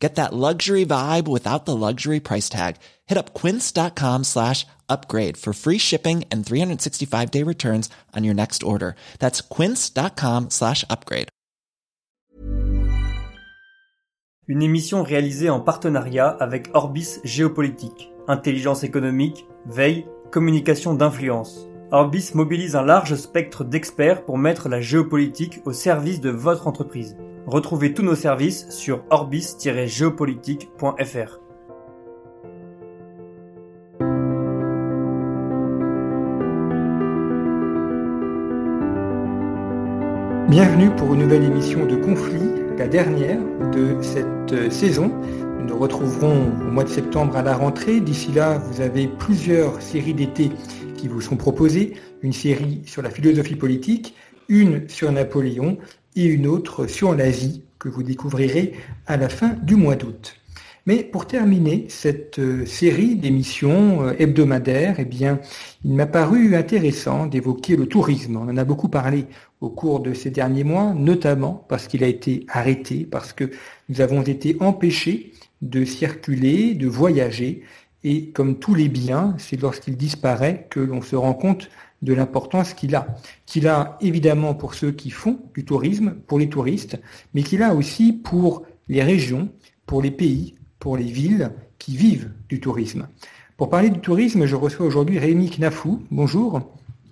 Get that luxury vibe without the luxury price tag. Hit up quince.com slash upgrade for free shipping and 365 day returns on your next order. That's quince.com slash upgrade. Une émission réalisée en partenariat avec Orbis Géopolitique, intelligence économique, veille, communication d'influence. Orbis mobilise un large spectre d'experts pour mettre la géopolitique au service de votre entreprise. Retrouvez tous nos services sur orbis-géopolitique.fr. Bienvenue pour une nouvelle émission de Conflit, la dernière de cette saison. Nous nous retrouverons au mois de septembre à la rentrée. D'ici là, vous avez plusieurs séries d'été qui vous sont proposées. Une série sur la philosophie politique, une sur Napoléon et une autre sur l'Asie que vous découvrirez à la fin du mois d'août. Mais pour terminer cette euh, série d'émissions euh, hebdomadaires, eh bien, il m'a paru intéressant d'évoquer le tourisme. On en a beaucoup parlé au cours de ces derniers mois, notamment parce qu'il a été arrêté, parce que nous avons été empêchés de circuler, de voyager, et comme tous les biens, c'est lorsqu'il disparaît que l'on se rend compte de l'importance qu'il a. Qu'il a évidemment pour ceux qui font du tourisme, pour les touristes, mais qu'il a aussi pour les régions, pour les pays, pour les villes qui vivent du tourisme. Pour parler du tourisme, je reçois aujourd'hui Rémi Knafou. Bonjour.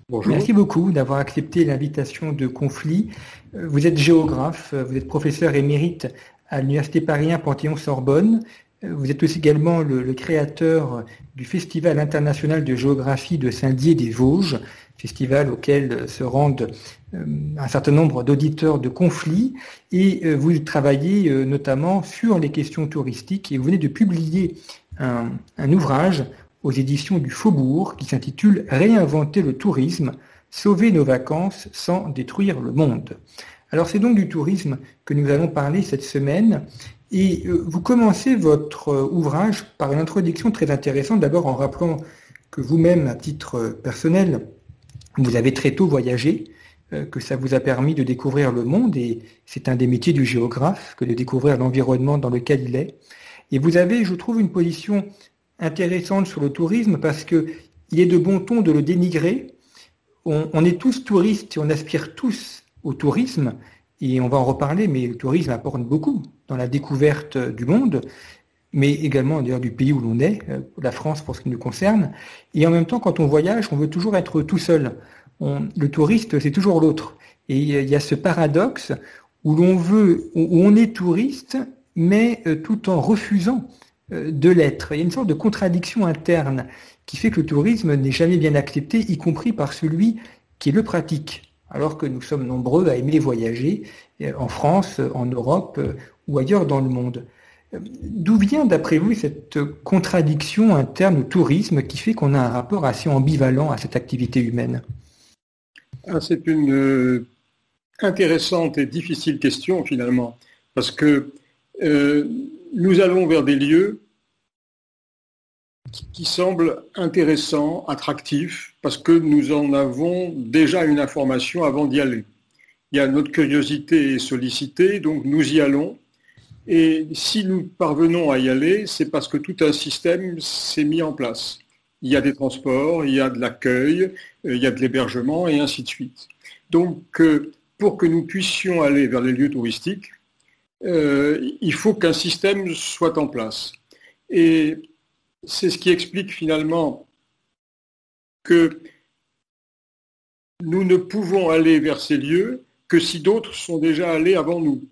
Bonjour. Merci beaucoup d'avoir accepté l'invitation de Conflit. Vous êtes géographe, vous êtes professeur émérite à l'Université Paris 1 Panthéon-Sorbonne. Vous êtes aussi également le, le, créateur du Festival international de géographie de Saint-Dié des Vosges, festival auquel se rendent euh, un certain nombre d'auditeurs de conflits, et euh, vous travaillez euh, notamment sur les questions touristiques, et vous venez de publier un, un ouvrage aux éditions du Faubourg qui s'intitule Réinventer le tourisme, sauver nos vacances sans détruire le monde. Alors c'est donc du tourisme que nous allons parler cette semaine. Et vous commencez votre ouvrage par une introduction très intéressante, d'abord en rappelant que vous-même, à titre personnel, vous avez très tôt voyagé, que ça vous a permis de découvrir le monde, et c'est un des métiers du géographe que de découvrir l'environnement dans lequel il est. Et vous avez, je trouve, une position intéressante sur le tourisme parce que il est de bon ton de le dénigrer. On, on est tous touristes et on aspire tous au tourisme, et on va en reparler, mais le tourisme apporte beaucoup dans la découverte du monde, mais également du pays où l'on est, la France pour ce qui nous concerne. Et en même temps, quand on voyage, on veut toujours être tout seul. Le touriste, c'est toujours l'autre. Et il y a ce paradoxe où l'on veut, où on est touriste, mais tout en refusant de l'être. Il y a une sorte de contradiction interne qui fait que le tourisme n'est jamais bien accepté, y compris par celui qui le pratique, alors que nous sommes nombreux à aimer voyager en France, en Europe ou ailleurs dans le monde. D'où vient, d'après vous, cette contradiction interne au tourisme qui fait qu'on a un rapport assez ambivalent à cette activité humaine? Ah, C'est une euh, intéressante et difficile question finalement, parce que euh, nous allons vers des lieux qui semblent intéressants, attractifs, parce que nous en avons déjà une information avant d'y aller. Il y a notre curiosité sollicitée, donc nous y allons et si nous parvenons à y aller, c'est parce que tout un système s'est mis en place. Il y a des transports, il y a de l'accueil, euh, il y a de l'hébergement et ainsi de suite. Donc, euh, pour que nous puissions aller vers les lieux touristiques, euh, il faut qu'un système soit en place. Et c'est ce qui explique finalement que nous ne pouvons aller vers ces lieux que si d'autres sont déjà allés avant nous.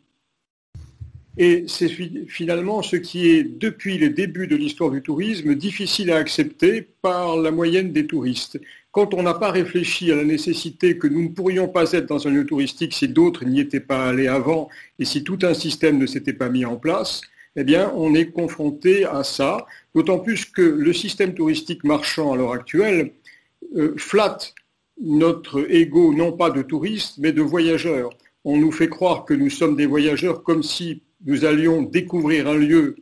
Et c'est finalement ce qui est, depuis les débuts de l'histoire du tourisme, difficile à accepter par la moyenne des touristes. Quand on n'a pas réfléchi à la nécessité que nous ne pourrions pas être dans un lieu touristique si d'autres n'y étaient pas allés avant et si tout un système ne s'était pas mis en place, eh bien, on est confronté à ça, d'autant plus que le système touristique marchand à l'heure actuelle euh, flatte notre ego non pas de touristes, mais de voyageurs. On nous fait croire que nous sommes des voyageurs comme si nous allions découvrir un lieu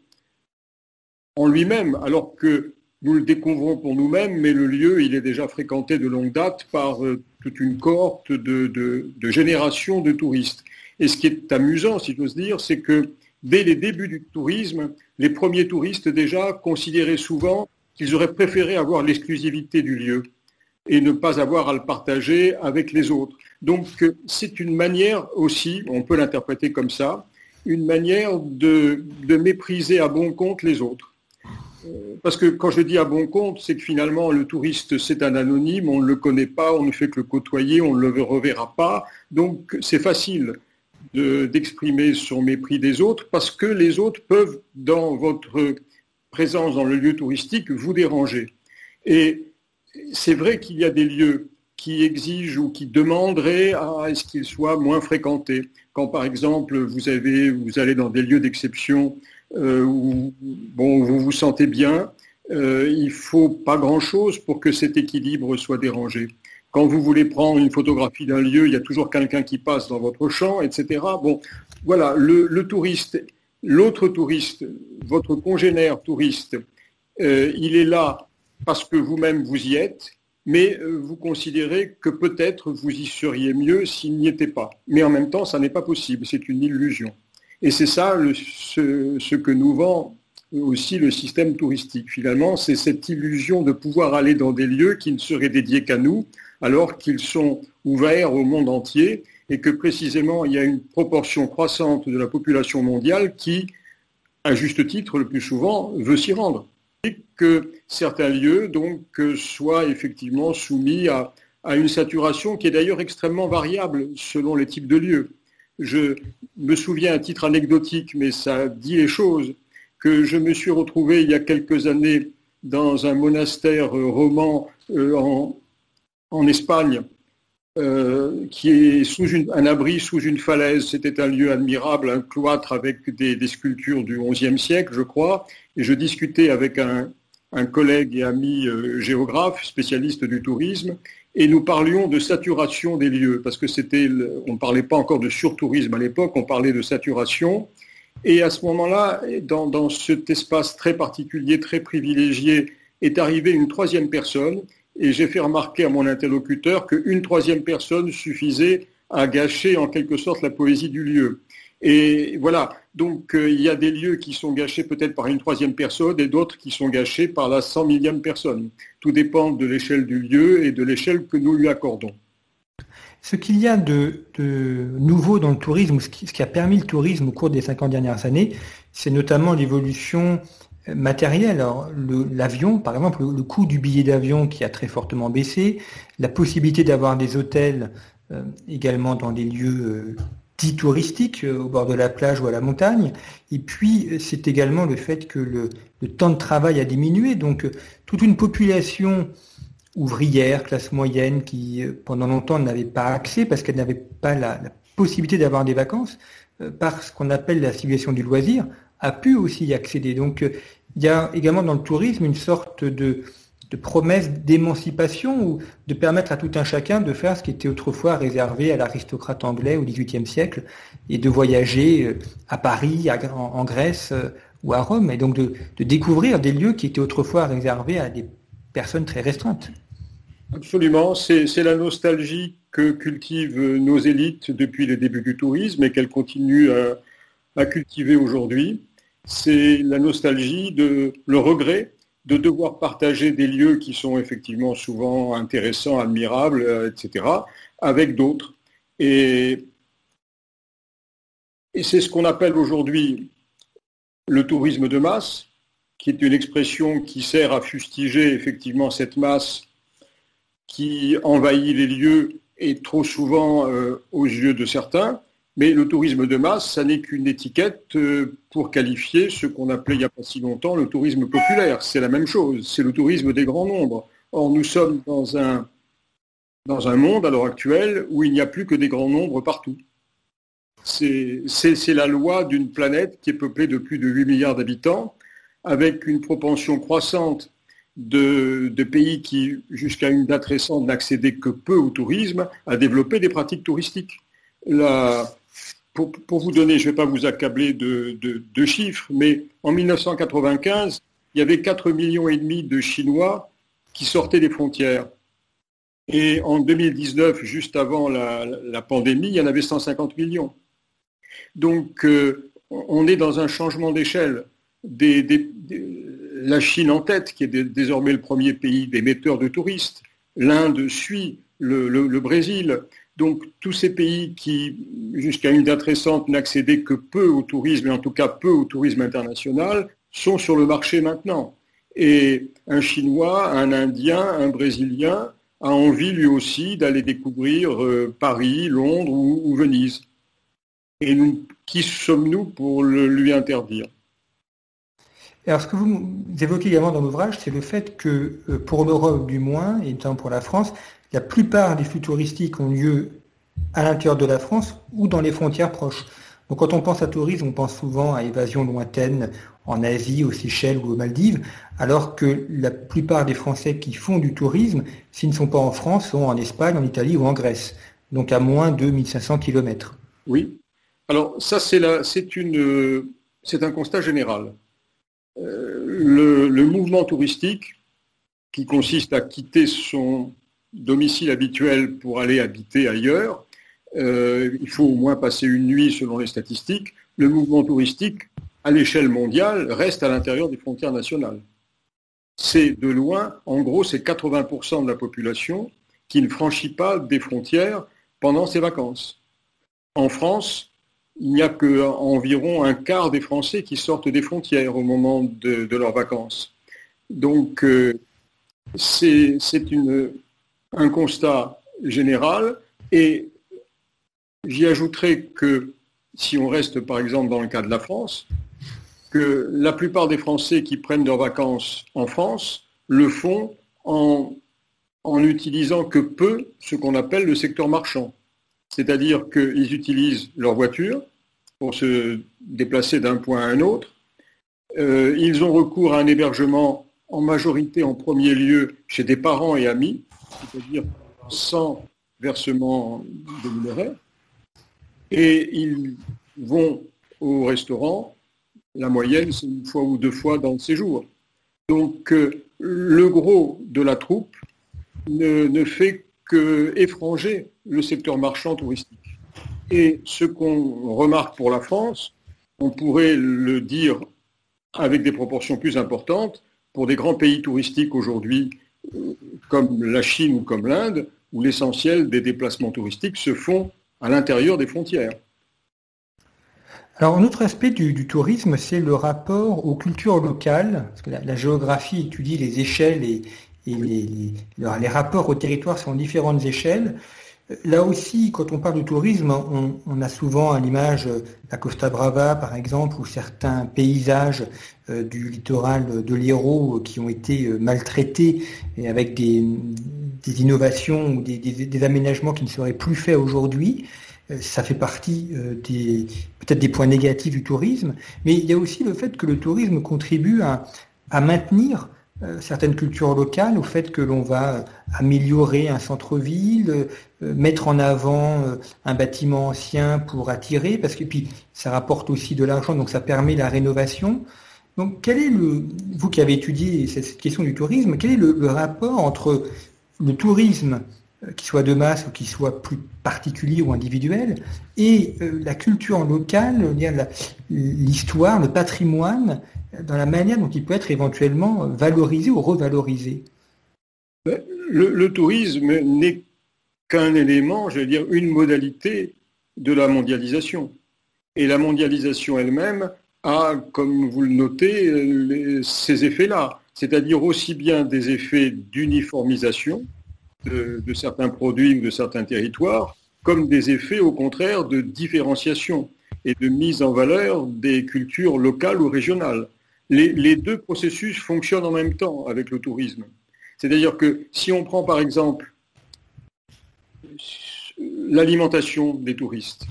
en lui-même, alors que nous le découvrons pour nous-mêmes, mais le lieu, il est déjà fréquenté de longue date par euh, toute une cohorte de, de générations de touristes. Et ce qui est amusant, si j'ose dire, c'est que dès les débuts du tourisme, les premiers touristes déjà considéraient souvent qu'ils auraient préféré avoir l'exclusivité du lieu et ne pas avoir à le partager avec les autres. Donc c'est une manière aussi, on peut l'interpréter comme ça, une manière de, mépriser à bon compte les autres. Euh, parce que quand je dis à bon compte, c'est que finalement le touriste c'est un anonyme, on ne le connaît pas, on ne fait que le côtoyer, on ne le reverra pas. Donc c'est facile d'exprimer son mépris des autres parce que les autres peuvent, dans votre présence dans le lieu touristique, vous déranger. Et c'est vrai qu'il y a des lieux qui exigent ou qui demanderaient à ce qu'ils soient moins fréquentés. Quand par exemple vous, avez, vous allez dans des lieux d'exception euh, où bon, vous vous sentez bien, euh, il ne faut pas grand-chose pour que cet équilibre soit dérangé. Quand vous voulez prendre une photographie d'un lieu, il y a toujours quelqu'un qui passe dans votre champ, etc. Bon, voilà, le, touriste, l'autre touriste, votre congénère touriste, euh, il est là parce que vous-même vous y êtes, mais euh, vous considérez que peut-être vous y seriez mieux s'il n'y était pas. Mais en même temps, ça n'est pas possible, c'est une illusion. Et c'est ça ce, que nous vend aussi le système touristique. Finalement, c'est cette illusion de pouvoir aller dans des lieux qui ne seraient dédiés qu'à nous, alors qu'ils sont ouverts au monde entier et que précisément il y a une proportion croissante de la population mondiale qui, à juste titre, le plus souvent, veut s'y rendre que certains lieux donc soient effectivement soumis à, une saturation qui est d'ailleurs extrêmement variable selon les types de lieux. Je me souviens à titre anecdotique, mais ça dit les choses, que je me suis retrouvé il y a quelques années dans un monastère roman euh, en, Espagne, euh, qui est sous un abri sous une falaise. C'était un lieu admirable, un cloître avec des, des sculptures du XIe siècle, je crois. Je discutais avec un, collègue et ami euh, géographe, spécialiste du tourisme, et nous parlions de saturation des lieux, parce que on ne parlait pas encore de surtourisme à l'époque, on parlait de saturation. Et à ce moment-là, dans cet espace très particulier, très privilégié, est arrivée une troisième personne, et j'ai fait remarquer à mon interlocuteur qu'une troisième personne suffisait à gâcher en quelque sorte la poésie du lieu. Et voilà, donc euh, il y a des lieux qui sont gâchés peut-être par une troisième personne et d'autres qui sont gâchés par la cent millième personne. Tout dépend de l'échelle du lieu et de l'échelle que nous lui accordons. Ce qu'il y a de, nouveau dans le tourisme, ce qui, a permis le tourisme au cours des 50 dernières années, c'est notamment l'évolution euh, matérielle. L'avion, par exemple, le, coût du billet d'avion qui a très fortement baissé, la possibilité d'avoir des hôtels euh, également dans des lieux dit touristique euh, au bord de la plage ou à la montagne. Et puis, euh, c'est également le fait que le, temps de travail a diminué. Donc, euh, toute une population ouvrière, classe moyenne, qui pendant longtemps n'avait pas accès parce qu'elle n'avait pas la, possibilité d'avoir des vacances, par ce qu'on appelle la civilisation du loisir, a pu aussi y accéder. Donc, il y a également dans le tourisme une sorte de, de promesse d'émancipation ou de permettre à tout un chacun de faire ce qui était autrefois réservé à l'aristocrate anglais au XVIIIe siècle et de voyager euh, à Paris, en Grèce euh, ou à Rome et donc de, découvrir des lieux qui étaient autrefois réservés à des personnes très restreintes. Absolument, c'est la nostalgie que cultivent nos élites depuis le début du tourisme et qu'elles continuent à cultiver aujourd'hui. C'est la nostalgie de le regret de devoir partager des lieux qui sont effectivement souvent intéressants, admirables, euh, etc., avec d'autres. Et, c'est ce qu'on appelle aujourd'hui le tourisme de masse, qui est une expression qui sert à fustiger effectivement cette masse qui envahit les lieux et trop souvent euh, aux yeux de certains, mais le tourisme de masse, ça n'est qu'une étiquette euh, pour qualifier ce qu'on appelait il n'y a pas si longtemps le tourisme populaire. C'est la même chose, c'est le tourisme des grands nombres. Or, nous sommes dans un, dans un monde à l'heure actuelle où il n'y a plus que des grands nombres partout. C'est la loi d'une planète qui est peuplée de plus de 8 milliards d'habitants, avec une propension croissante de, pays qui, jusqu'à une date récente, n'accédaient que peu au tourisme, à développer des pratiques touristiques. Pour, vous donner, je ne vais pas vous accabler de, chiffres, mais en 1995, il y avait 4 millions et demi de Chinois qui sortaient des frontières. Et en 2019, juste avant la, pandémie, il y en avait 150 millions. Donc, euh, on est dans un changement d'échelle. la Chine en tête, qui est désormais le premier pays d'émetteurs de touristes. L'Inde suit, le, Brésil. Donc, tous ces pays qui, jusqu'à une date récente, n'accédaient que peu au tourisme, et en tout cas peu au tourisme international, sont sur le marché maintenant. Et un Chinois, un Indien, un Brésilien a envie lui aussi d'aller découvrir euh, Paris, Londres ou, Venise. Et qui sommes-nous pour le, lui interdire? Alors, ce que vous évoquez également dans l'ouvrage, c'est le fait que, euh, pour l'Europe du moins, et notamment pour la France, la plupart des flux touristiques ont lieu à l'intérieur de la France ou dans les frontières proches. Donc, quand on pense à tourisme, on pense souvent à évasion lointaine en Asie, aux Seychelles ou aux Maldives, alors que la plupart des Français qui font du tourisme, s'ils ne sont pas en France, sont en Espagne, en Italie ou en Grèce, donc à moins de 1500 km. Oui. Alors ça, c'est un constat général. Euh, le, mouvement touristique, qui consiste à quitter son domicile habituel pour aller habiter ailleurs, euh, il faut au moins passer une nuit selon les statistiques, le mouvement touristique à l'échelle mondiale, reste à l'intérieur des frontières nationales. C'est de loin, en gros, c'est 80% de la population qui ne franchit pas des frontières pendant ses vacances. En France, il n'y a qu'environ un quart des Français qui sortent des frontières au moment de, leurs vacances. Donc, euh, c'est un constat général et j'y ajouterai que si on reste par exemple dans le cas de la France, que la plupart des Français qui prennent leurs vacances en France le font en, en utilisant que peu ce qu'on appelle le secteur marchand. C'est-à-dire qu'ils utilisent leur voiture pour se déplacer d'un point à un autre. Euh, ils ont recours à un hébergement en majorité en premier lieu chez des parents et amis, c'est-à-dire sans versement de Et ils vont au restaurant la moyenne, c'est une fois ou deux fois dans le séjour. Donc euh, le gros de la troupe ne, fait qu'effranger le secteur marchand touristique. Et ce qu'on remarque pour la France, on pourrait le dire avec des proportions plus importantes pour des grands pays touristiques aujourd'hui comme la Chine ou comme l'Inde, où l'essentiel des déplacements touristiques se font à l'intérieur des frontières. Alors, un autre aspect du, tourisme, c'est le rapport aux cultures locales, parce que la, géographie étudie les échelles et, les, rapports au territoire sont différentes échelles. Là aussi, quand on parle de tourisme, on, a souvent à l'image la Costa Brava, par exemple, ou certains paysages euh, du littoral de l'Hérault qui ont été euh, maltraités et avec des, innovations ou des, aménagements qui ne seraient plus faits aujourd'hui. Euh, ça fait partie euh, des peut-être des points négatifs du tourisme, mais il y a aussi le fait que le tourisme contribue à, maintenir euh, certaines cultures locales, au fait que l'on va améliorer un centre-ville, mettre en avant un bâtiment ancien pour attirer, parce que puis ça rapporte aussi de l'argent, donc ça permet la rénovation. Donc quel est le, vous qui avez étudié cette question du tourisme, quel est le rapport entre le tourisme euh, qui soit de masse ou qui soit plus particulier ou individuel, et euh, la culture locale, l'histoire, le patrimoine, dans la manière dont il peut être éventuellement valorisé ou revalorisé. Ben, le, tourisme n'est qu'un élément, je veux dire, une modalité de la mondialisation. Et la mondialisation elle-même a, comme vous le notez, ces effets-là, c'est-à-dire aussi bien des effets d'uniformisation, de, certains produits ou de certains territoires, comme des effets au contraire de différenciation et de mise en valeur des cultures locales ou régionales. Les, deux processus fonctionnent en même temps avec le tourisme. C'est-à-dire que si on prend par exemple l'alimentation des touristes,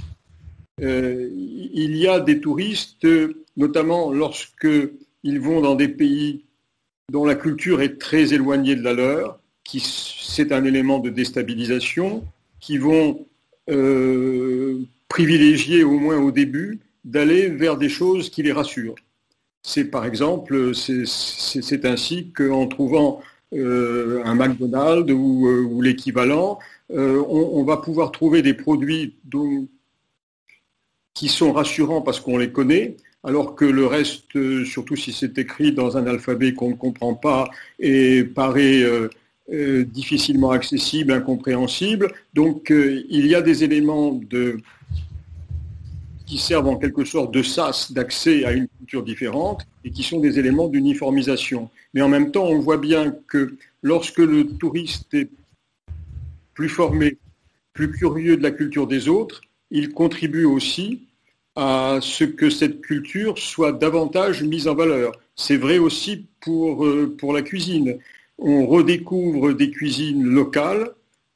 euh, il y a des touristes, notamment lorsqu'ils vont dans des pays dont la culture est très éloignée de la leur, c'est un élément de déstabilisation, qui vont euh, privilégier au moins au début d'aller vers des choses qui les rassurent. C'est par exemple, c'est ainsi qu'en trouvant euh, un McDonald's ou, euh, l'équivalent, on, va pouvoir trouver des produits qui sont rassurants parce qu'on les connaît, alors que le reste, surtout si c'est écrit dans un alphabet qu'on ne comprend pas et paraît euh, difficilement accessible, incompréhensible. Donc euh, il y a des éléments qui servent en quelque sorte de sas d'accès à une culture différente et qui sont des éléments d'uniformisation. Mais en même temps, on voit bien que lorsque le touriste est plus formé, plus curieux de la culture des autres, il contribue aussi à ce que cette culture soit davantage mise en valeur. C'est vrai aussi pour, euh, pour la cuisine on redécouvre des cuisines locales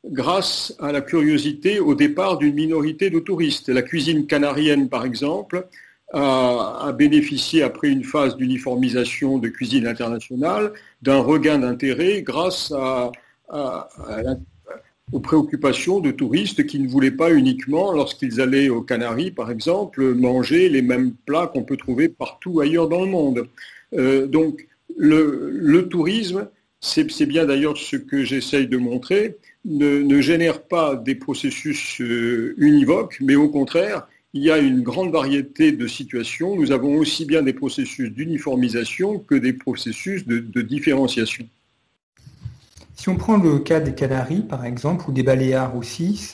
grâce à la curiosité au départ d'une minorité de touristes. La cuisine canarienne, par exemple, a, bénéficié, après une phase d'uniformisation de cuisine internationale, d'un regain d'intérêt grâce aux préoccupations de touristes qui ne voulaient pas uniquement, lorsqu'ils allaient aux Canaries, par exemple, manger les mêmes plats qu'on peut trouver partout ailleurs dans le monde. Euh, donc, le tourisme c'est bien d'ailleurs ce que j'essaye de montrer, ne, génère pas des processus euh, univoques, mais au contraire, il y a une grande variété de situations. Nous avons aussi bien des processus d'uniformisation que des processus de, différenciation. Si on prend le cas des Canaries, par exemple, ou des Baléares aussi,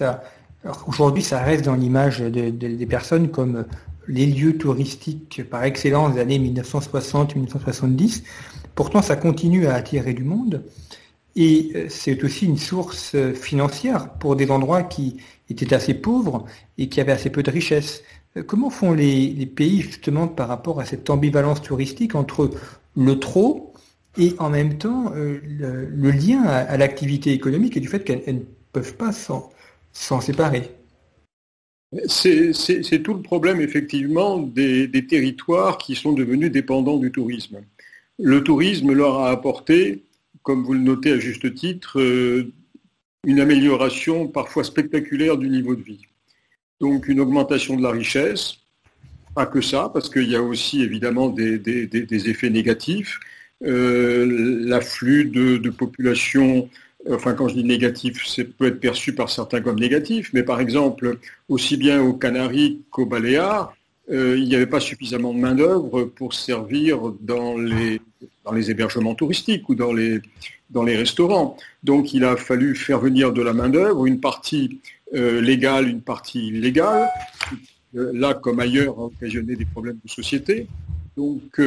aujourd'hui, ça reste dans l'image des personnes comme les lieux touristiques par excellence des années 1960-1970. Pourtant, ça continue à attirer du monde. Et euh, c'est aussi une source euh, financière pour des endroits qui étaient assez pauvres et qui avaient assez peu de richesse. Euh, comment font les, pays justement par rapport à cette ambivalence touristique entre le trop et en même temps le, lien à, l'activité économique et du fait qu'elles ne peuvent pas s'en séparer? C'est tout le problème effectivement des, territoires qui sont devenus dépendants du tourisme. Le tourisme leur a apporté, comme vous le notez à juste titre, euh, une amélioration parfois spectaculaire du niveau de vie. Donc une augmentation de la richesse, pas que ça, parce qu'il y a aussi évidemment des, effets négatifs. Euh, l'afflux de, de population enfin quand je dis négatif, ça peut être perçu par certains comme négatif, mais par exemple, aussi bien aux Canaries qu'aux Baléares, euh, il n'y avait pas suffisamment de main-d'œuvre pour servir dans les, hébergements touristiques ou dans les, dans les restaurants. Donc il a fallu faire venir de la main-d'œuvre, une partie euh, légale, une partie illégale. Euh, là, comme ailleurs, a occasionné des problèmes de société. Donc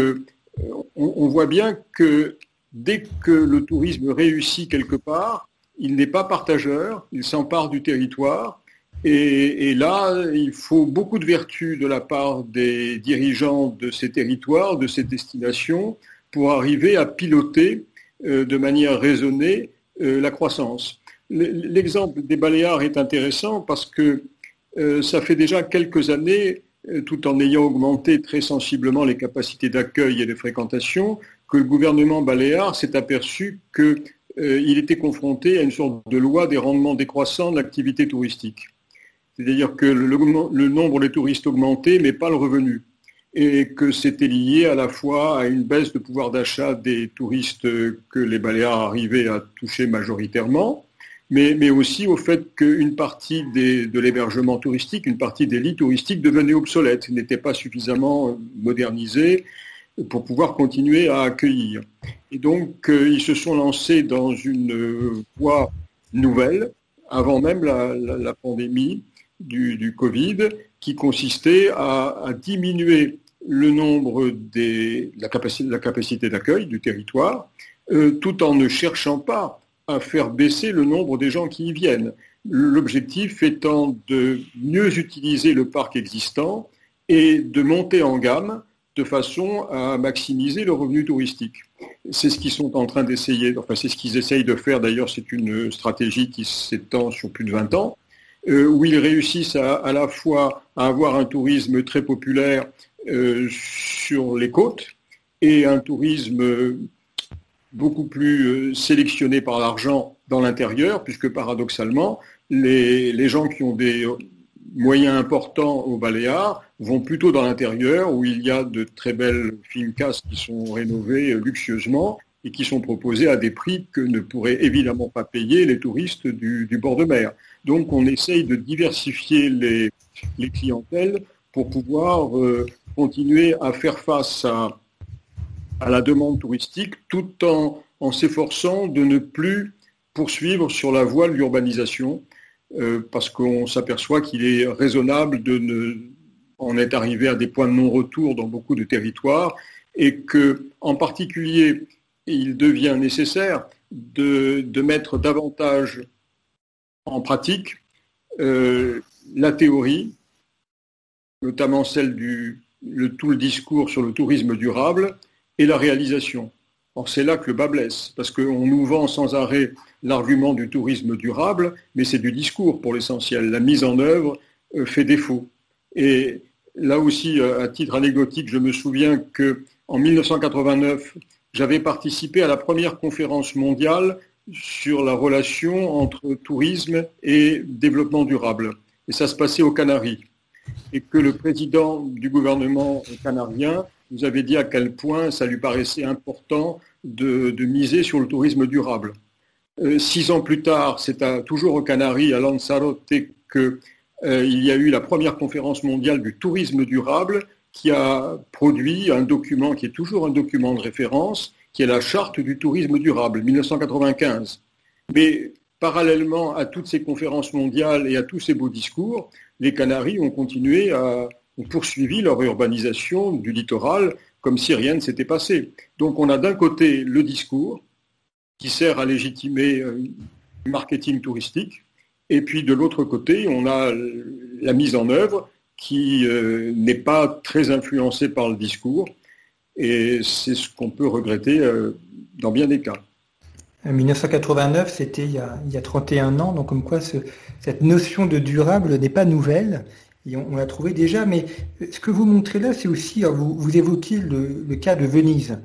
on, voit bien que dès que le tourisme réussit quelque part, il n'est pas partageur, il s'empare du territoire. Et, là, il faut beaucoup de vertu de la part des dirigeants de ces territoires, de ces destinations, pour arriver à piloter euh, de manière raisonnée euh, la croissance. L'exemple des Baléares est intéressant parce que euh, ça fait déjà quelques années, tout en ayant augmenté très sensiblement les capacités d'accueil et de fréquentation, que le gouvernement baléare s'est aperçu qu'il était confronté à une sorte de loi des rendements décroissants de l'activité touristique. C'est-à-dire que le, nombre de touristes augmentait, mais pas le revenu. Et que c'était lié à la fois à une baisse de pouvoir d'achat des touristes que les Baléares arrivaient à toucher majoritairement, mais, aussi au fait qu'une partie de l'hébergement touristique, une partie des lits touristiques devenait obsolète, n'était pas suffisamment modernisée pour pouvoir continuer à accueillir. Et donc, euh, ils se sont lancés dans une voie nouvelle, avant même la, pandémie du, Covid, qui consistait à, diminuer le nombre des, la capacité, la capacité d'accueil du territoire, euh, tout en ne cherchant pas à faire baisser le nombre des gens qui y viennent. L'objectif étant de mieux utiliser le parc existant et de monter en gamme de façon à maximiser le revenu touristique. C'est ce qu'ils sont en train d'essayer, enfin c'est ce qu'ils essayent de faire d'ailleurs, c'est une stratégie qui s'étend sur plus de 20 ans, où ils réussissent à, la fois à avoir un tourisme très populaire euh, sur les côtes et un tourisme beaucoup plus sélectionnés par l'argent dans l'intérieur, puisque paradoxalement, les, les, gens qui ont des moyens importants au Baléares vont plutôt dans l'intérieur, où il y a de très belles fincas qui sont rénovées luxueusement et qui sont proposées à des prix que ne pourraient évidemment pas payer les touristes du, bord de mer. Donc on essaye de diversifier les, les clientèles pour pouvoir euh, continuer à faire face à, la demande touristique tout en, s'efforçant de ne plus poursuivre sur la voie de l'urbanisation euh, parce qu'on s'aperçoit qu'il est raisonnable de ne en être arrivé à des points de non-retour dans beaucoup de territoires et que, en particulier, il devient nécessaire de, mettre davantage en pratique euh, la théorie, notamment celle du tout le discours sur le tourisme durable et la réalisation. Or, c'est là que le bas blesse, parce qu'on nous vend sans arrêt l'argument du tourisme durable, mais c'est du discours pour l'essentiel. La mise en œuvre euh, fait défaut. Et là aussi, euh, à titre anecdotique, je me souviens qu'en 1989, j'avais participé à la première conférence mondiale sur la relation entre tourisme et développement durable. Et ça se passait aux Canaries. Et que le président du gouvernement canarien nous avait dit à quel point ça lui paraissait important de, miser sur le tourisme durable. Euh, six ans plus tard, c'est toujours aux Canaries, à Lanzarote, qu'il euh, y a eu la première conférence mondiale du tourisme durable qui a produit un document qui est toujours un document de référence, qui est la charte du tourisme durable, 1995. Mais parallèlement à toutes ces conférences mondiales et à tous ces beaux discours, les Canaries ont continué à ont poursuivi leur urbanisation du littoral comme si rien ne s'était passé. Donc on a d'un côté le discours qui sert à légitimer euh, le marketing touristique, et puis de l'autre côté, on a la mise en œuvre qui euh, n'est pas très influencée par le discours, et c'est ce qu'on peut regretter euh, dans bien des cas. 1989, c'était il, y a 31 ans, donc comme quoi ce, cette notion de durable n'est pas nouvelle, et on, l'a trouvé déjà, mais ce que vous montrez là, c'est aussi, vous, vous évoquez le, cas de Venise,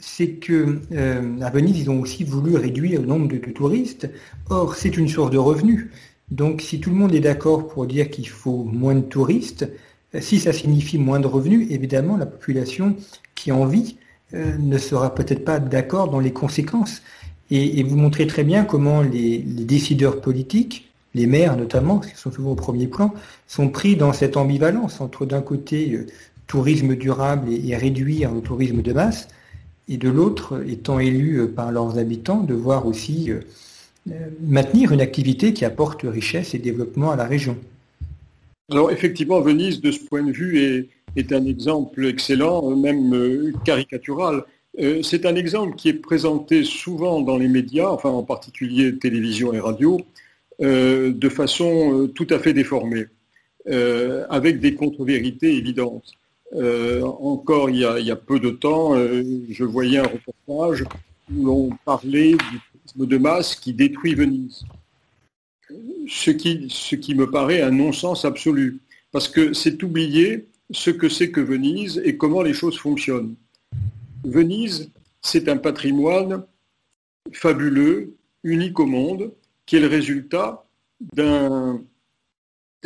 c'est que euh, à Venise, ils ont aussi voulu réduire le nombre de touristes, or c'est une source de revenus. Donc si tout le monde est d'accord pour dire qu'il faut moins de touristes, si ça signifie moins de revenus, évidemment, la population qui en vit euh, ne sera peut-être pas d'accord dans les conséquences. Et, et, vous montrez très bien comment les, les, décideurs politiques, les maires notamment, qui sont souvent au premier plan, sont pris dans cette ambivalence entre d'un côté euh, tourisme durable et, et, réduire le tourisme de masse, et de l'autre, étant élus euh, par leurs habitants, de voir aussi euh, maintenir une activité qui apporte richesse et développement à la région. Alors effectivement, Venise, de ce point de vue, est, un exemple excellent, même caricatural. C'est un exemple qui est présenté souvent dans les médias, enfin en particulier télévision et radio, euh, de façon euh, tout à fait déformée, euh, avec des contre-vérités évidentes. encore il y, a, il y, a, peu de temps, je voyais un reportage où l'on parlait du de masse qui détruit Venise. Ce qui, ce qui me paraît un non-sens absolu, parce que c'est oublier ce que c'est que Venise et comment les choses fonctionnent. Venise, c'est un patrimoine fabuleux, unique au monde, qui est le résultat d'un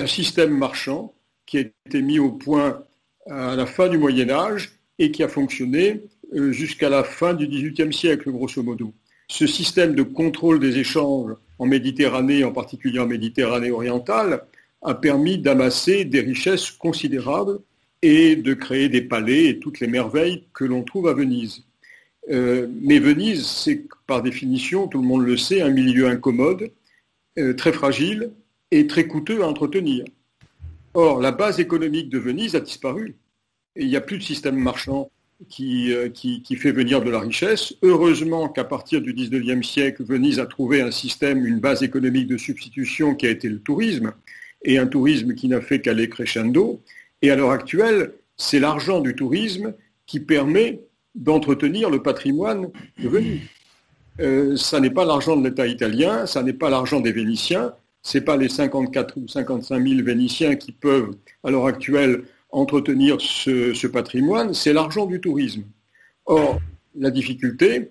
système marchand qui a été mis au point à la fin du Moyen Âge et qui a fonctionné euh, jusqu'à la fin du XVIIIe siècle, grosso modo. Ce système de contrôle des échanges en Méditerranée, en particulier en Méditerranée orientale, a permis d'amasser des richesses considérables et de créer des palais et toutes les merveilles que l'on trouve à Venise. Euh, mais Venise, c'est par définition, tout le monde le sait, un milieu incommode, euh, très fragile et très coûteux à entretenir. Or, la base économique de Venise a disparu. Il n'y a plus de système marchand qui, euh, qui, qui, fait venir de la richesse. Heureusement qu'à partir du 19e siècle, Venise a trouvé un système, une base économique de substitution qui a été le tourisme, et un tourisme qui n'a fait qu'aller crescendo. Et à l'heure actuelle, c'est l'argent du tourisme qui permet d'entretenir le patrimoine de Venise. Euh, ça n'est pas l'argent de l'État italien, ça n'est pas l'argent des Vénitiens, ce n'est pas les 54 ou 55 000 Vénitiens qui peuvent, à l'heure actuelle, entretenir ce, patrimoine, c'est l'argent du tourisme. Or, la difficulté,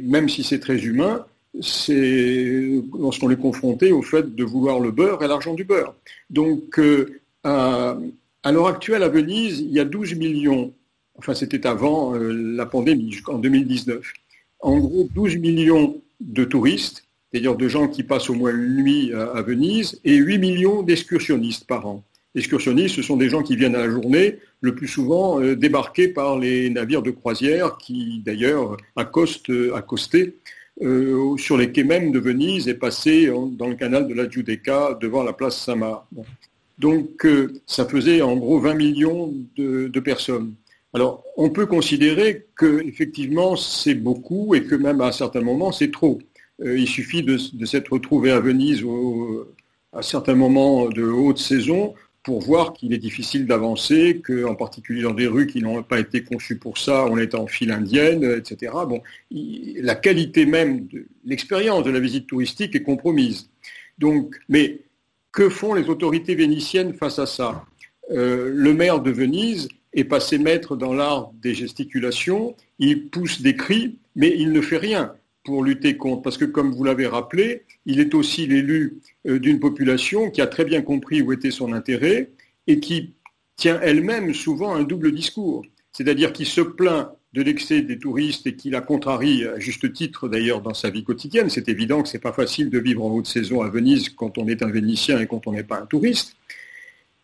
même si c'est très humain, c'est lorsqu'on est confronté au fait de vouloir le beurre et l'argent du beurre. Donc, euh, à, l'heure actuelle, à Venise, il y a 12 millions, enfin c'était avant euh, la pandémie, en 2019, en gros 12 millions de touristes, c'est-à-dire de gens qui passent au moins une nuit à, Venise, et 8 millions d'excursionnistes par an. Excursionnistes, ce sont des gens qui viennent à la journée, le plus souvent euh, débarqués par les navires de croisière qui, d'ailleurs, accostent, accostaient euh, sur les quais même de Venise et passé dans le canal de la Giudecca devant la place Saint-Marc. Donc euh, ça faisait en gros 20 millions de, personnes. Alors on peut considérer que effectivement c'est beaucoup et que même à certains moments c'est trop. Euh, il suffit de, s'être retrouvé à Venise à certains moments de haute saison pour voir qu'il est difficile d'avancer, qu'en particulier dans des rues qui n'ont pas été conçues pour ça, on est en file indienne, etc. Bon, la qualité même de l'expérience de la visite touristique est compromise. Donc, mais que font les autorités vénitiennes face à ça? Euh, Le maire de Venise est passé maître dans l'art des gesticulations, il pousse des cris, mais il ne fait rien pour lutter contre. Parce que, comme vous l'avez rappelé, il est aussi l'élu euh, d'une population qui a très bien compris où était son intérêt et qui tient elle-même souvent un double discours. C'est-à-dire qui se plaint de l'excès des touristes et qui la contrarie, à juste titre d'ailleurs, dans sa vie quotidienne. C'est évident que ce n'est pas facile de vivre en haute saison à Venise quand on est un Vénitien et quand on n'est pas un touriste.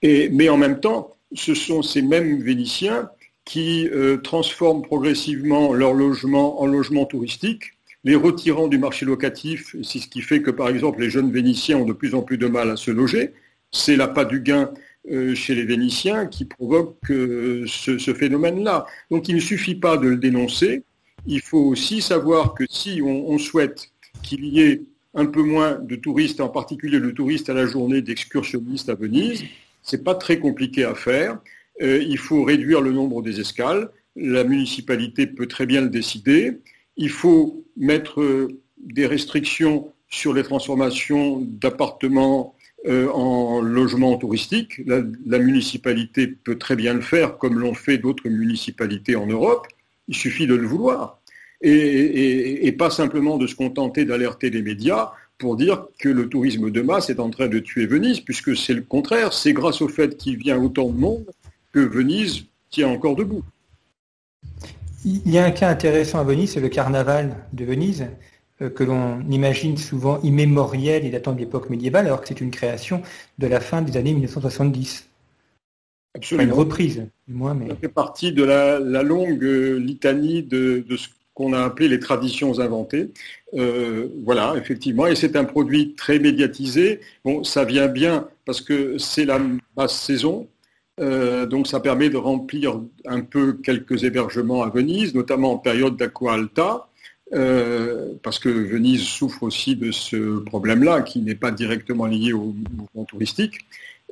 mais en même temps, ce sont ces mêmes Vénitiens qui euh, transforment progressivement leur logement en logement touristique les retirant du marché locatif, c'est ce qui fait que par exemple les jeunes Vénitiens ont de plus en plus de mal à se loger. C'est l'appât du gain euh, chez les Vénitiens qui provoque euh, ce, phénomène-là. Donc il ne suffit pas de le dénoncer, il faut aussi savoir que si on, souhaite qu'il y ait un peu moins de touristes, en particulier le touriste à la journée d'excursionnistes à Venise, c'est pas très compliqué à faire. Euh, il faut réduire le nombre des escales. La municipalité peut très bien le décider. Il faut mettre euh, des restrictions sur les transformations d'appartements euh, en logements touristiques. La, municipalité peut très bien le faire, comme l'ont fait d'autres municipalités en Europe. Il suffit de le vouloir. Et, pas simplement de se contenter d'alerter les médias pour dire que le tourisme de masse est en train de tuer Venise, puisque c'est le contraire. C'est grâce au fait qu'il vient autant de monde que Venise tient encore debout. Il y a un cas intéressant à Venise, c'est le carnaval de Venise, euh, que l'on imagine souvent immémoriel et datant de l'époque médiévale, alors que c'est une création de la fin des années 1970. Absolument. une reprise, du moins. Mais... Ça fait partie de la, longue euh, litanie de, ce qu'on a appelé les traditions inventées. Euh, voilà, effectivement, et c'est un produit très médiatisé. Bon, ça vient bien parce que c'est la basse saison, euh, donc ça permet de remplir un peu quelques hébergements à Venise, notamment en période d'aqua alta, euh, parce que Venise souffre aussi de ce problème-là, qui n'est pas directement lié au mouvement touristique.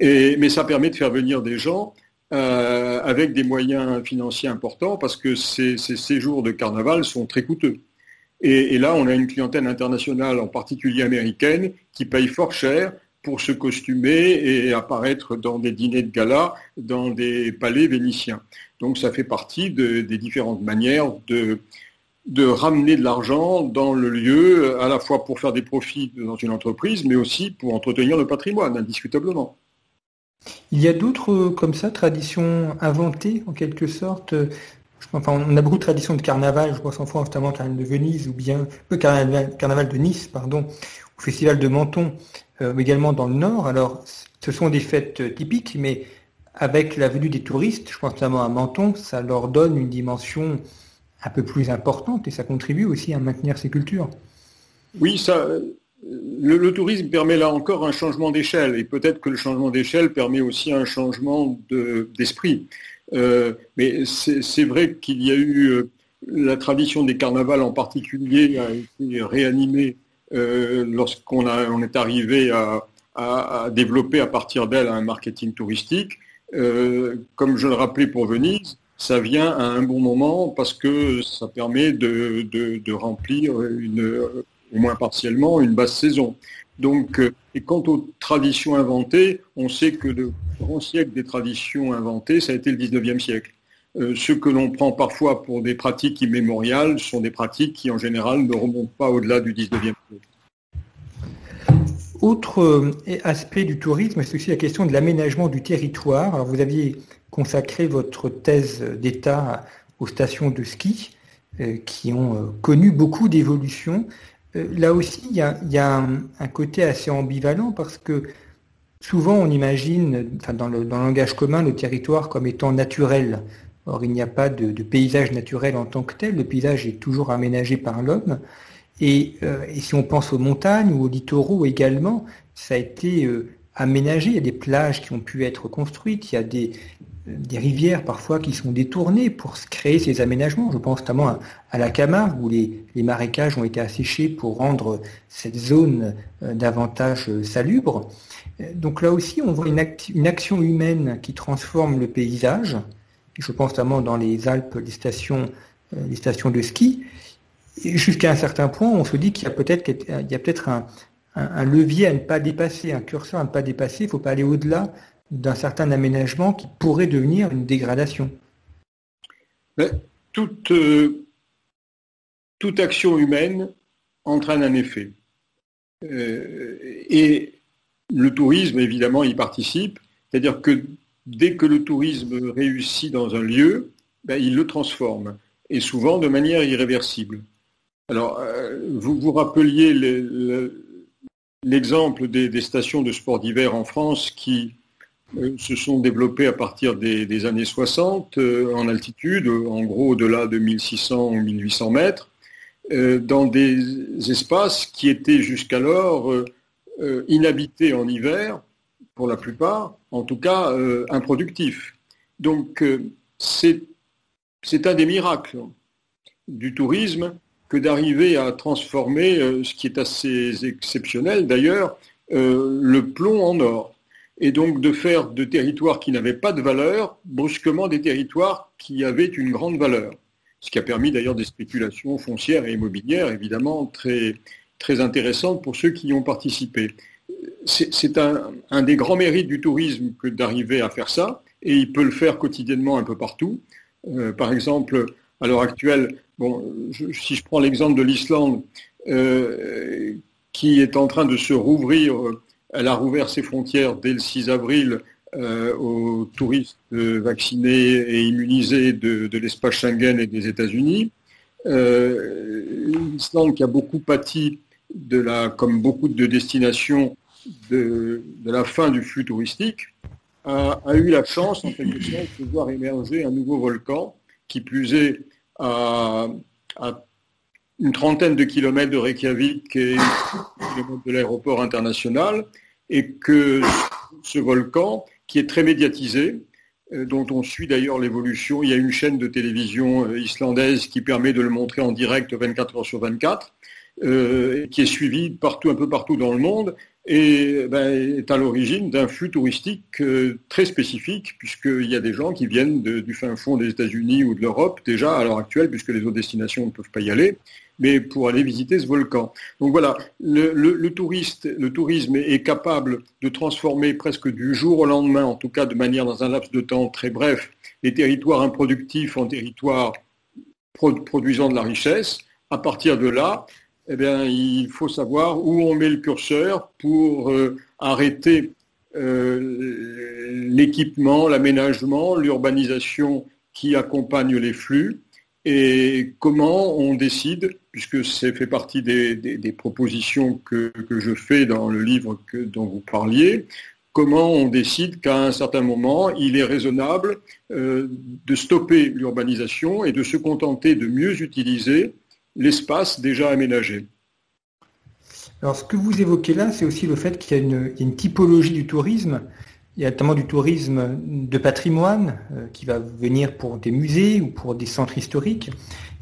mais ça permet de faire venir des gens euh, avec des moyens financiers importants, parce que ces, séjours de carnaval sont très coûteux. et, là, on a une clientèle internationale, en particulier américaine, qui paye fort cher pour se costumer et apparaître dans des dîners de gala dans des palais vénitiens. Donc ça fait partie des différentes manières de, ramener de l'argent dans le lieu, à la fois pour faire des profits dans une entreprise, mais aussi pour entretenir le patrimoine, indiscutablement. Il y a d'autres comme ça traditions inventées en quelque sorte. Enfin, on a beaucoup de traditions de carnaval, je pense en France notamment carnaval de Venise ou bien le carnaval, carnaval de Nice, pardon, au festival de Menton. Euh, également dans le nord. Alors, ce sont des fêtes typiques, mais avec la venue des touristes, je pense notamment à Menton, ça leur donne une dimension un peu plus importante et ça contribue aussi à maintenir ces cultures. Oui, ça, le, tourisme permet là encore un changement d'échelle et peut-être que le changement d'échelle permet aussi un changement d'esprit. Euh, mais c'est vrai qu'il y a eu euh, la tradition des carnavals en particulier a été réanimée euh, lorsqu'on on est arrivé à, développer à partir d'elle un marketing touristique. Euh, comme je le rappelais pour Venise, ça vient à un bon moment parce que ça permet de, remplir au moins partiellement une basse saison. Donc, euh, et quant aux traditions inventées, on sait que le grand siècle des traditions inventées, ça a été le 19e siècle. Ce que l'on prend parfois pour des pratiques immémoriales sont des pratiques qui en général ne remontent pas au-delà du 19e siècle. Autre euh, aspect du tourisme, c'est aussi la question de l'aménagement du territoire. Vous aviez consacré votre thèse d'État aux stations de ski euh, qui ont euh, connu beaucoup d'évolutions. Là aussi, il y a, un, côté assez ambivalent parce que souvent on imagine, dans, le, langage commun, le territoire comme étant naturel. Or, il n'y a pas de paysage naturel en tant que tel. Le paysage est toujours aménagé par l'homme. Euh, et, si on pense aux montagnes ou aux littoraux également, ça a été euh, aménagé. Il y a des plages qui ont pu être construites, il y a des, euh, des rivières parfois qui sont détournées pour créer ces aménagements. Je pense notamment à, la Camargue où les, les, marécages ont été asséchés pour rendre cette zone davantage salubre. Donc là aussi, on voit une, action humaine qui transforme le paysage. Je pense notamment dans les Alpes, les stations, les stations de ski jusqu'à un certain point, on se dit qu'il y a peut-être peut un, levier à ne pas dépasser, un curseur à ne pas dépasser. Il ne faut pas aller au-delà d'un certain aménagement qui pourrait devenir une dégradation. toute, euh, toute action humaine entraîne un effet. Euh, et le tourisme, évidemment, y participe. C'est-à-dire que dès que le tourisme réussit dans un lieu, ben, il le transforme, et souvent de manière irréversible. Alors, euh, vous vous rappeliez l'exemple des, stations de sport d'hiver en France qui euh, se sont développées à partir des, années 60 euh, en altitude, en gros au-delà de 1600 ou 1800 mètres, dans des espaces qui étaient jusqu'alors inhabités en hiver, pour la plupart, en tout cas improductifs. Donc, c'est un des miracles du tourisme que d'arriver à transformer, euh, ce qui est assez exceptionnel d'ailleurs, euh, le plomb en or. Et donc de faire de territoires qui n'avaient pas de valeur, brusquement des territoires qui avaient une grande valeur. Ce qui a permis d'ailleurs des spéculations foncières et immobilières, évidemment, très, très intéressantes pour ceux qui y ont participé. C'est un, des grands mérites du tourisme que d'arriver à faire ça, et il peut le faire quotidiennement un peu partout. Euh, par exemple, à l'heure actuelle, si je prends l'exemple de l'Islande, euh, qui est en train de se rouvrir, elle a rouvert ses frontières dès le 6 avril euh, aux touristes vaccinés et immunisés de, l'espace Schengen et des États-Unis. Euh, L'Islande qui a beaucoup pâti de la, comme beaucoup de destinations, de, la fin du flux touristique, a, eu la chance, en quelque sorte, de voir émerger un nouveau volcan qui plus est à, une trentaine de kilomètres de Reykjavik et de l'aéroport international, et que ce volcan, qui est très médiatisé, euh, dont on suit d'ailleurs l'évolution, il y a une chaîne de télévision euh, islandaise qui permet de le montrer en direct 24 heures sur 24, euh, qui est suivi partout, un peu partout dans le monde, et ben, est à l'origine d'un flux touristique euh, très spécifique, puisqu'il y a des gens qui viennent du fin fond des États-Unis ou de l'Europe, déjà à l'heure actuelle, puisque les autres destinations ne peuvent pas y aller, mais pour aller visiter ce volcan. Donc voilà, le, tourisme est capable de transformer presque du jour au lendemain, en tout cas de manière dans un laps de temps très bref, les territoires improductifs en territoires produisant de la richesse. À partir de là, eh bien, il faut savoir où on met le curseur pour euh, arrêter euh, l'équipement, l'aménagement, l'urbanisation qui accompagne les flux et comment on décide, puisque c'est fait partie des, propositions que, je fais dans le livre dont vous parliez, comment on décide qu'à un certain moment, il est raisonnable euh, de stopper l'urbanisation et de se contenter de mieux utiliser l'espace déjà aménagé. Alors ce que vous évoquez là, c'est aussi le fait qu'il y, a une typologie du tourisme. Il y a notamment du tourisme de patrimoine euh, qui va venir pour des musées ou pour des centres historiques.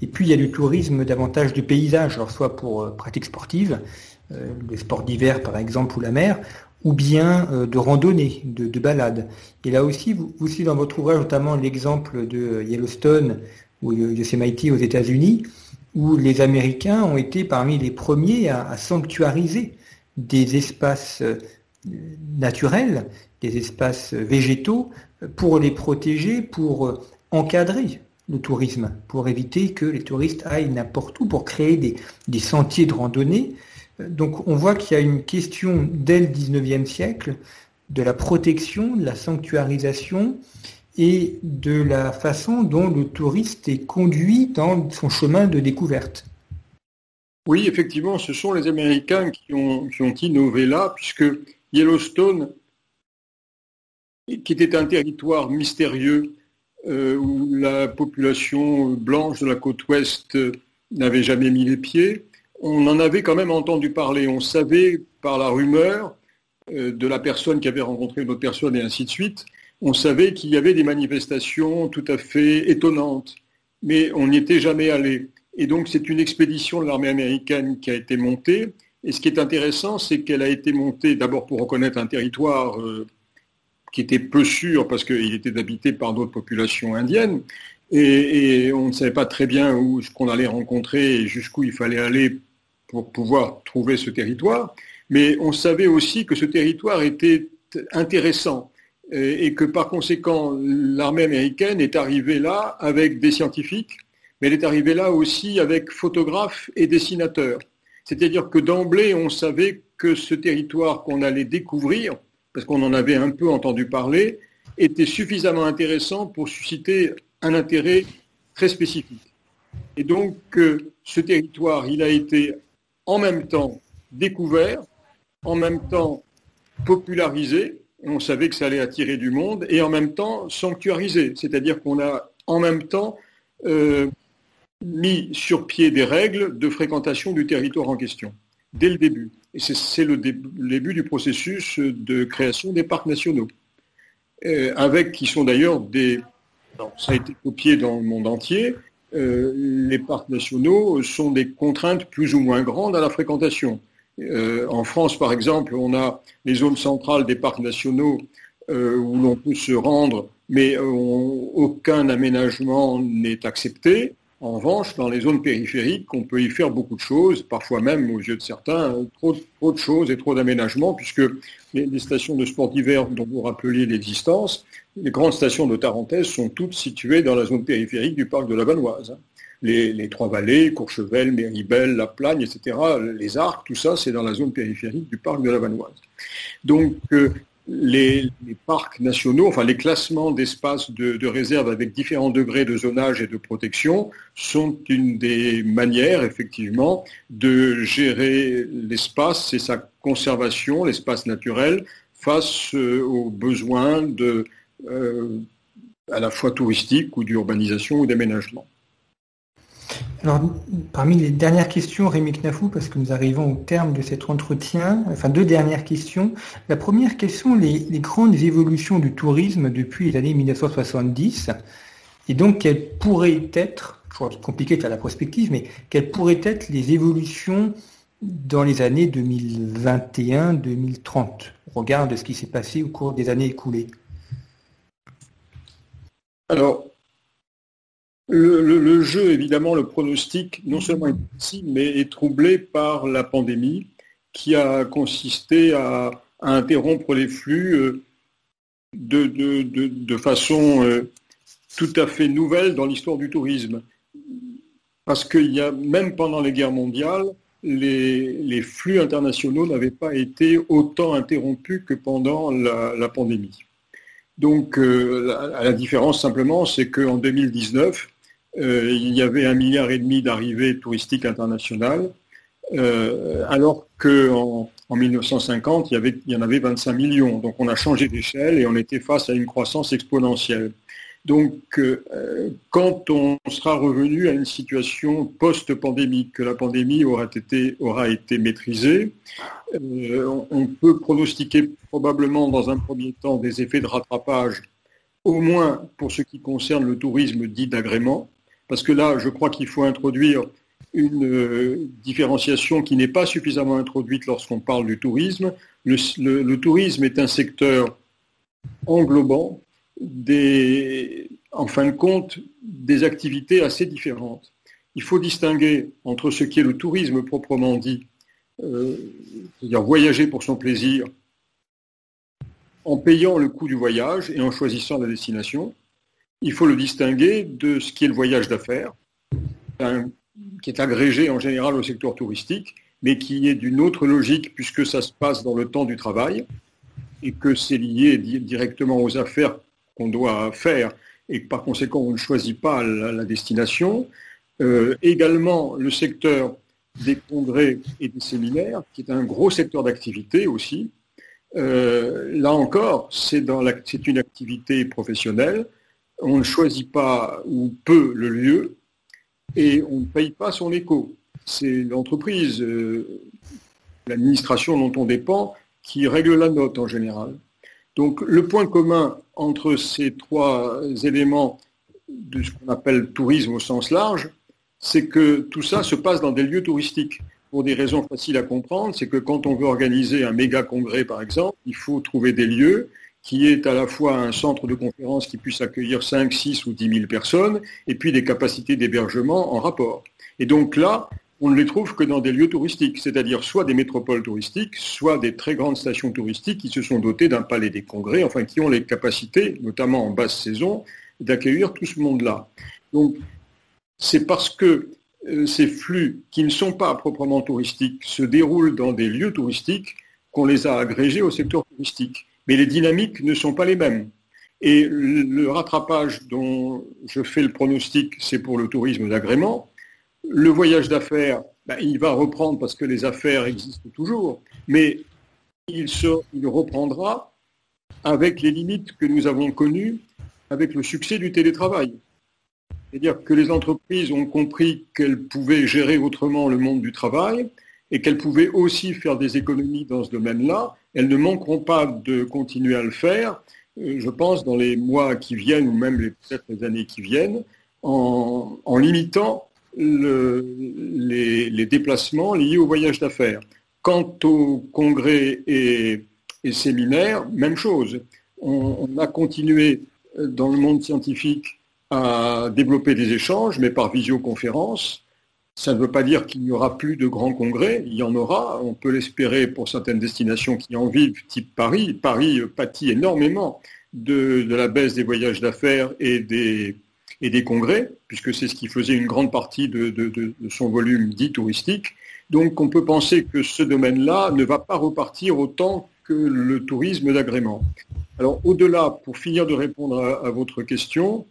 Et puis il y a du tourisme davantage de paysage, soit pour euh, pratiques sportives, euh, les sports d'hiver par exemple ou la mer, ou bien de randonnée, de, de balade. Et là aussi, vous, vous citez dans votre ouvrage notamment l'exemple de Yellowstone ou Yosemite aux États-Unis, où les Américains ont été parmi les premiers à, sanctuariser des espaces euh, naturels, des espaces végétaux, pour les protéger, pour encadrer le tourisme pour éviter que les touristes aillent n'importe où, pour créer des, sentiers de randonnée. Donc on voit qu'il y a une question dès le 19e siècle de la protection, de la sanctuarisation et de la façon dont le touriste est conduit dans son chemin de découverte. Oui, effectivement, ce sont les Américains qui ont, qui ont innové là, puisque Yellowstone, qui était un territoire mystérieux euh, où la population blanche de la côte ouest n'avait jamais mis les pieds, on en avait quand même entendu parler. On savait par la rumeur euh, de la personne qui avait rencontré une autre personne et ainsi de suite, on savait qu'il y avait des manifestations tout à fait étonnantes, mais on n'y était jamais allé. Et donc c'est une expédition de l'armée américaine qui a été montée. Et ce qui est intéressant, c'est qu'elle a été montée d'abord pour reconnaître un territoire euh, qui était peu sûr parce qu'il était habité par d'autres populations indiennes. Et, on ne savait pas très bien où ce qu'on allait rencontrer et jusqu'où il fallait aller pour pouvoir trouver ce territoire. Mais on savait aussi que ce territoire était intéressant et que par conséquent, l'armée américaine est arrivée là avec des scientifiques mais elle est arrivée là aussi avec photographes et dessinateurs. C'est-à-dire que d'emblée, on savait que ce territoire qu'on allait découvrir, parce qu'on en avait un peu entendu parler, était suffisamment intéressant pour susciter un intérêt très spécifique. Et donc, ce territoire, il a été en même temps découvert, en même temps popularisé, on savait que ça allait attirer du monde, et en même temps sanctuarisé, c'est-à-dire qu'on a en même temps euh, mis sur pied des règles de fréquentation du territoire en question, dès le début. Et c'est le, début du processus de création des parcs nationaux, euh, avec qui sont d'ailleurs des... ça a été copié dans le monde entier, euh, les parcs nationaux sont des contraintes plus ou moins grandes à la fréquentation. Euh, en France, par exemple, on a les zones centrales des parcs nationaux où l'on peut se rendre, mais aucun aménagement n'est accepté. En revanche, dans les zones périphériques, on peut y faire beaucoup de choses, parfois même aux yeux de certains, trop, de choses et trop d'aménagements, puisque les, stations de sport d'hiver dont vous rappeliez l'existence, les grandes stations de Tarentaise sont toutes situées dans la zone périphérique du parc de la Vanoise. Les, Trois-Vallées, Courchevel, Méribel, La Plagne, etc., les Arcs, tout ça, c'est dans la zone périphérique du parc de la Vanoise. Donc, euh, les, parcs nationaux, enfin les classements d'espaces de, réserve avec différents degrés de zonage et de protection sont une des manières, effectivement, de gérer l'espace et sa conservation, l'espace naturel, face euh, aux besoins euh, à la fois touristiques ou d'urbanisation ou d'aménagement. Alors, parmi les dernières questions, Rémi Knafou, parce que nous arrivons au terme de cet entretien, enfin deux dernières questions. La première question, les, les grandes évolutions du tourisme depuis les années 1970, et donc quelles pourraient être, je crois que c'est compliqué de faire la prospective, mais quelles pourraient être les évolutions dans les années 2021-2030, au regard de ce qui s'est passé au cours des années écoulées. Alors, le, jeu, évidemment, le pronostic, non seulement est difficile, mais est troublé par la pandémie qui a consisté à, interrompre les flux euh, de, façon euh, tout à fait nouvelle dans l'histoire du tourisme. Parce qu'il y a, même pendant les guerres mondiales, les, flux internationaux n'avaient pas été autant interrompus que pendant la, pandémie. Donc, euh, la, différence simplement, c'est qu'en 2019, euh, il y avait un milliard et demi d'arrivées touristiques internationales, euh, alors qu'en en 1950, il y, en avait 25 millions. Donc on a changé d'échelle et on était face à une croissance exponentielle. Donc, euh, quand on sera revenu à une situation post-pandémique, que la pandémie aura été maîtrisée, on peut pronostiquer probablement dans un premier temps des effets de rattrapage, au moins pour ce qui concerne le tourisme dit d'agrément, parce que là, je crois qu'il faut introduire une euh, différenciation qui n'est pas suffisamment introduite lorsqu'on parle du tourisme. Le, tourisme est un secteur englobant des, en fin de compte, des activités assez différentes. Il faut distinguer entre ce qui est le tourisme proprement dit, euh, c'est-à-dire voyager pour son plaisir, en payant le coût du voyage et en choisissant la destination, il faut le distinguer de ce qui est le voyage d'affaires, qui est agrégé en général au secteur touristique, mais qui est d'une autre logique puisque ça se passe dans le temps du travail et que c'est lié directement aux affaires qu'on doit faire et que par conséquent on ne choisit pas la, destination. Euh, également le secteur des congrès et des séminaires, qui est un gros secteur d'activité aussi. Euh, là encore, c'est une activité professionnelle. On ne choisit pas ou peu le lieu et on ne paye pas son écho. C'est l'entreprise, euh, l'administration dont on dépend, qui règle la note en général. Donc le point commun entre ces trois éléments de ce qu'on appelle tourisme au sens large, c'est que tout ça se passe dans des lieux touristiques. Pour des raisons faciles à comprendre, c'est que quand on veut organiser un méga congrès, par exemple, il faut trouver des lieux qui est à la fois un centre de conférence qui puisse accueillir 5, 6 ou 10 000 personnes, et puis des capacités d'hébergement en rapport. Et donc là, on ne les trouve que dans des lieux touristiques, c'est-à-dire soit des métropoles touristiques, soit des très grandes stations touristiques qui se sont dotées d'un palais des congrès, enfin qui ont les capacités, notamment en basse saison, d'accueillir tout ce monde-là. Donc c'est parce que euh, ces flux qui ne sont pas proprement touristiques se déroulent dans des lieux touristiques qu'on les a agrégés au secteur touristique. Mais les dynamiques ne sont pas les mêmes. Et le rattrapage dont je fais le pronostic, c'est pour le tourisme d'agrément. Le voyage d'affaires, ben, il va reprendre parce que les affaires existent toujours, mais il, il reprendra avec les limites que nous avons connues avec le succès du télétravail. C'est-à-dire que les entreprises ont compris qu'elles pouvaient gérer autrement le monde du travail et qu'elles pouvaient aussi faire des économies dans ce domaine-là. Elles ne manqueront pas de continuer à le faire, euh, je pense, dans les mois qui viennent ou même peut-être les années qui viennent, en limitant les, déplacements liés au voyage d'affaires. Quant aux congrès et, séminaires, même chose. On, a continué dans le monde scientifique à développer des échanges, mais par visioconférence. Ça ne veut pas dire qu'il n'y aura plus de grands congrès, il y en aura, on peut l'espérer pour certaines destinations qui en vivent, type Paris. Paris pâtit énormément de la baisse des voyages d'affaires et des, congrès, puisque c'est ce qui faisait une grande partie de, son volume dit touristique. Donc on peut penser que ce domaine-là ne va pas repartir autant que le tourisme d'agrément. Alors au-delà, pour finir de répondre à, votre question,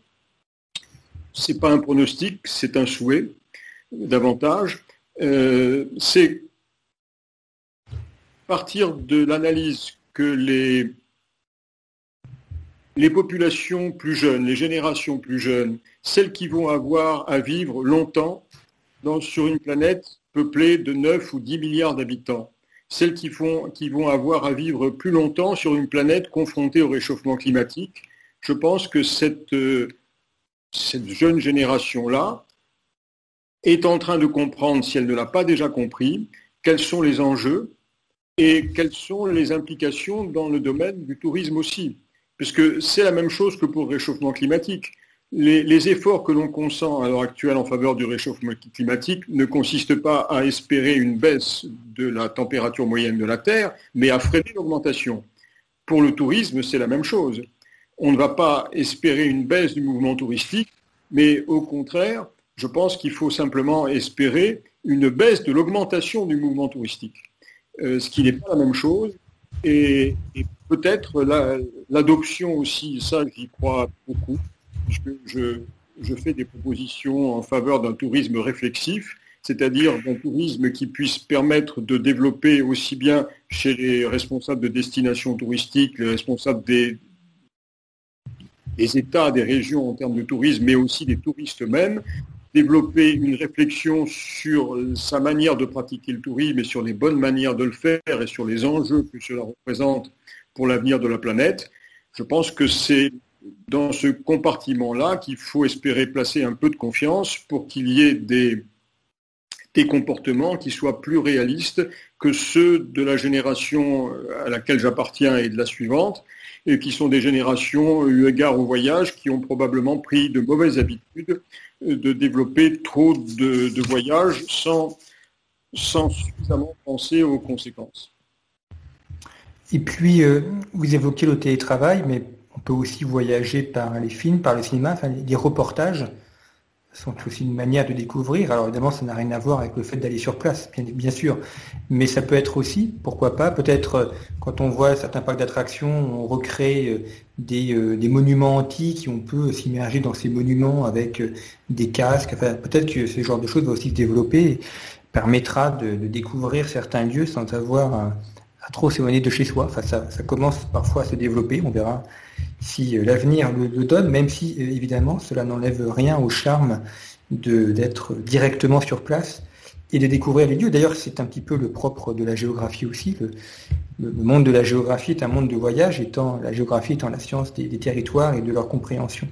ce n'est pas un pronostic, c'est un souhait davantage. Euh, c'est partir de l'analyse que les les populations plus jeunes, les générations plus jeunes, celles qui vont avoir à vivre longtemps sur une planète peuplée de 9 ou 10 milliards d'habitants, celles qui, qui vont avoir à vivre plus longtemps sur une planète confrontée au réchauffement climatique, je pense que cette, euh, cette jeune génération-là est en train de comprendre, si elle ne l'a pas déjà compris, quels sont les enjeux et quelles sont les implications dans le domaine du tourisme aussi puisque c'est la même chose que pour le réchauffement climatique. Les, efforts que l'on consent à l'heure actuelle en faveur du réchauffement climatique ne consistent pas à espérer une baisse de la température moyenne de la Terre, mais à freiner l'augmentation. Pour le tourisme, c'est la même chose. On ne va pas espérer une baisse du mouvement touristique, mais au contraire, je pense qu'il faut simplement espérer une baisse de l'augmentation du mouvement touristique, euh, ce qui n'est pas la même chose. Et, peut-être l'adoption aussi, ça j'y crois beaucoup, puisque je, fais des propositions en faveur d'un tourisme réflexif, c'est-à-dire d'un tourisme qui puisse permettre de développer aussi bien chez les responsables de destinations touristiques, les responsables des, des États, des régions en termes de tourisme, mais aussi des touristes eux-mêmes, développer une réflexion sur sa manière de pratiquer le tourisme et sur les bonnes manières de le faire et sur les enjeux que cela représente pour l'avenir de la planète. Je pense que c'est dans ce compartiment-là qu'il faut espérer placer un peu de confiance pour qu'il y ait des, des comportements qui soient plus réalistes que ceux de la génération à laquelle j'appartiens et de la suivante, et qui sont des générations, eu égard au voyage, qui ont probablement pris de mauvaises habitudes de développer trop de, voyages sans, sans suffisamment penser aux conséquences. Et puis, euh, vous évoquez le télétravail, mais On peut aussi voyager par les films, par le cinéma, enfin, reportages sont aussi une manière de découvrir. Alors évidemment, ça n'a rien à voir avec le fait d'aller sur place, bien, sûr. Mais ça peut être aussi, pourquoi pas, peut-être euh, quand on voit certains parcs d'attractions, on recrée euh, des, des, monuments antiques et on peut s'immerger dans ces monuments avec des casques. Enfin, peut-être que ce genre de choses va aussi se développer et permettra de, découvrir certains lieux sans avoir à, trop s'éloigner de chez soi. Enfin, ça commence parfois à se développer. On verra si euh, l'avenir le, donne, même si euh, évidemment cela n'enlève rien au charme d'être directement sur place et de découvrir les lieux. D'ailleurs, c'est un petit peu le propre de la géographie aussi. Le, monde de la géographie est un monde de voyage, étant la géographie étant la science des, territoires et de leur compréhension.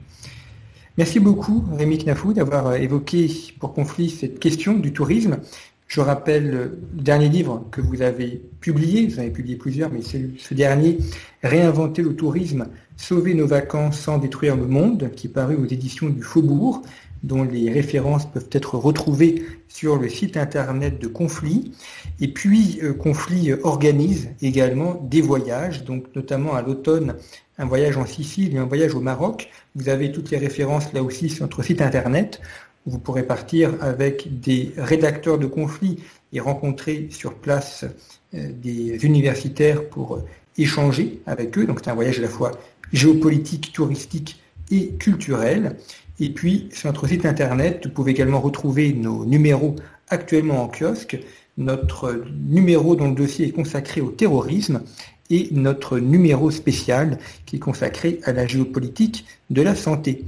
Merci beaucoup, Rémi Knafou, d'avoir euh, évoqué pour conflit cette question du tourisme. Je rappelle le dernier livre que vous avez publié, vous avez publié plusieurs, mais c'est ce dernier, Réinventer le tourisme, sauver nos vacances sans détruire le monde, qui est paru aux éditions du Faubourg, dont les références peuvent être retrouvées sur le site internet de Conflit. Et puis, euh, Conflit organise également des voyages, donc notamment à l'automne, un voyage en Sicile et un voyage au Maroc. Vous avez toutes les références là aussi sur notre site internet. Vous pourrez partir avec des rédacteurs de conflits et rencontrer sur place euh, des universitaires pour euh, échanger avec eux. Donc c'est un voyage à la fois géopolitique, touristique et culturel. Et puis sur notre site internet, vous pouvez également retrouver nos numéros actuellement en kiosque, notre numéro dont le dossier est consacré au terrorisme et notre numéro spécial qui est consacré à la géopolitique de la santé.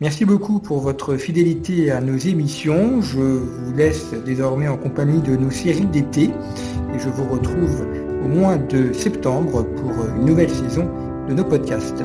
Merci beaucoup pour votre fidélité à nos émissions. Je vous laisse désormais en compagnie de nos séries d'été et je vous retrouve au mois de septembre pour une nouvelle saison de nos podcasts.